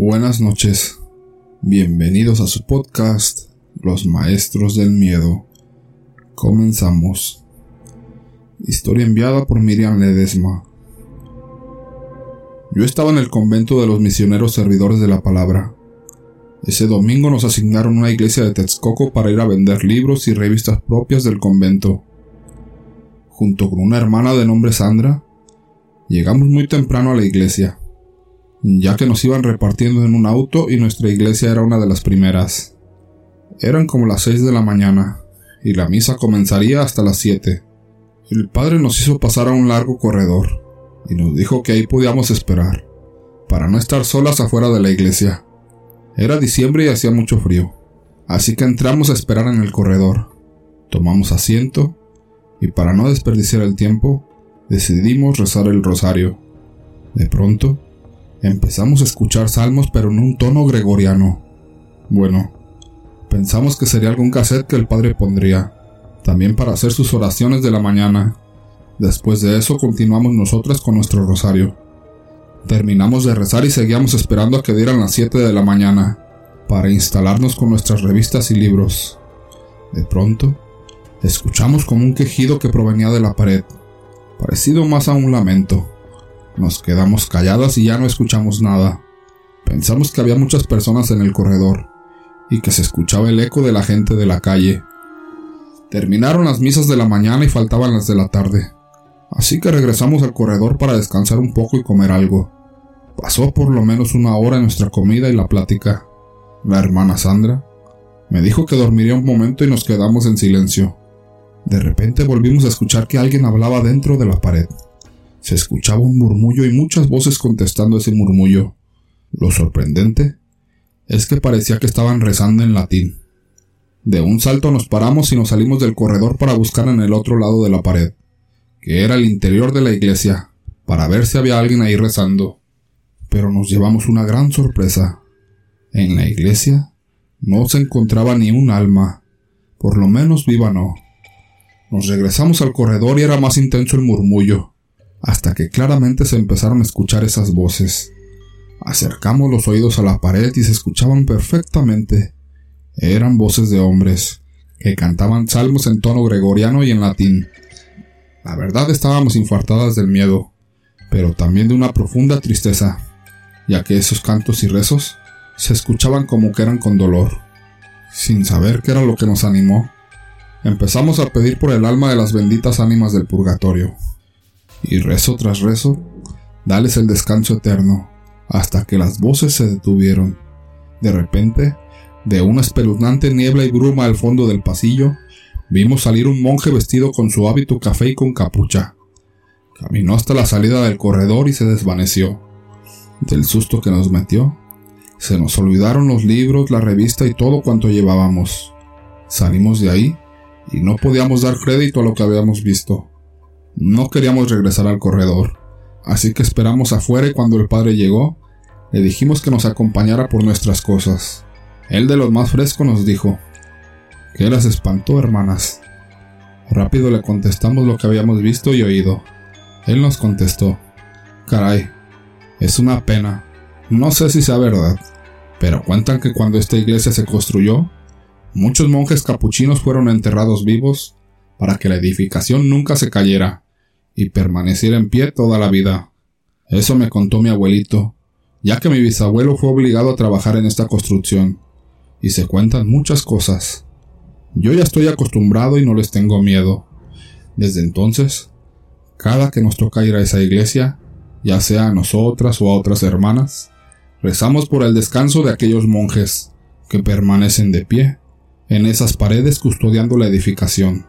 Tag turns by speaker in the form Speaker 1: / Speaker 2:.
Speaker 1: Buenas noches. Bienvenidos a su podcast, Los Maestros del Miedo. Comenzamos. Historia enviada por Miriam Ledesma. Yo estaba en el convento de los misioneros servidores de la palabra. Ese domingo nos asignaron una iglesia de Texcoco para ir a vender libros y revistas propias del convento. Junto con una hermana de nombre Sandra, llegamos muy temprano a la iglesia ya que nos iban repartiendo en un auto y nuestra iglesia era una de las primeras. Eran como las seis de la mañana, y la misa comenzaría hasta las siete. El padre nos hizo pasar a un largo corredor, y nos dijo que ahí podíamos esperar, para no estar solas afuera de la iglesia. Era diciembre y hacía mucho frío, así que entramos a esperar en el corredor. Tomamos asiento, y para no desperdiciar el tiempo, decidimos rezar el rosario. De pronto, Empezamos a escuchar salmos pero en un tono gregoriano. Bueno, pensamos que sería algún cassette que el padre pondría, también para hacer sus oraciones de la mañana. Después de eso continuamos nosotras con nuestro rosario. Terminamos de rezar y seguíamos esperando a que dieran las 7 de la mañana, para instalarnos con nuestras revistas y libros. De pronto, escuchamos como un quejido que provenía de la pared, parecido más a un lamento. Nos quedamos calladas y ya no escuchamos nada. Pensamos que había muchas personas en el corredor y que se escuchaba el eco de la gente de la calle. Terminaron las misas de la mañana y faltaban las de la tarde. Así que regresamos al corredor para descansar un poco y comer algo. Pasó por lo menos una hora en nuestra comida y la plática. La hermana Sandra me dijo que dormiría un momento y nos quedamos en silencio. De repente volvimos a escuchar que alguien hablaba dentro de la pared. Se escuchaba un murmullo y muchas voces contestando ese murmullo. Lo sorprendente es que parecía que estaban rezando en latín. De un salto nos paramos y nos salimos del corredor para buscar en el otro lado de la pared, que era el interior de la iglesia, para ver si había alguien ahí rezando. Pero nos llevamos una gran sorpresa. En la iglesia no se encontraba ni un alma, por lo menos viva no. Nos regresamos al corredor y era más intenso el murmullo hasta que claramente se empezaron a escuchar esas voces. Acercamos los oídos a la pared y se escuchaban perfectamente. Eran voces de hombres, que cantaban salmos en tono gregoriano y en latín. La verdad estábamos infartadas del miedo, pero también de una profunda tristeza, ya que esos cantos y rezos se escuchaban como que eran con dolor. Sin saber qué era lo que nos animó, empezamos a pedir por el alma de las benditas ánimas del purgatorio y rezo tras rezo, dales el descanso eterno, hasta que las voces se detuvieron. De repente, de una espeluznante niebla y bruma al fondo del pasillo, vimos salir un monje vestido con su hábito café y con capucha. Caminó hasta la salida del corredor y se desvaneció. Del susto que nos metió, se nos olvidaron los libros, la revista y todo cuanto llevábamos. Salimos de ahí y no podíamos dar crédito a lo que habíamos visto. No queríamos regresar al corredor, así que esperamos afuera y cuando el padre llegó, le dijimos que nos acompañara por nuestras cosas. Él de los más fresco nos dijo, ¿qué las espantó, hermanas? Rápido le contestamos lo que habíamos visto y oído. Él nos contestó, caray, es una pena, no sé si sea verdad, pero cuentan que cuando esta iglesia se construyó, muchos monjes capuchinos fueron enterrados vivos para que la edificación nunca se cayera y permanecer en pie toda la vida. Eso me contó mi abuelito, ya que mi bisabuelo fue obligado a trabajar en esta construcción, y se cuentan muchas cosas. Yo ya estoy acostumbrado y no les tengo miedo. Desde entonces, cada que nos toca ir a esa iglesia, ya sea a nosotras o a otras hermanas, rezamos por el descanso de aquellos monjes que permanecen de pie en esas paredes custodiando la edificación.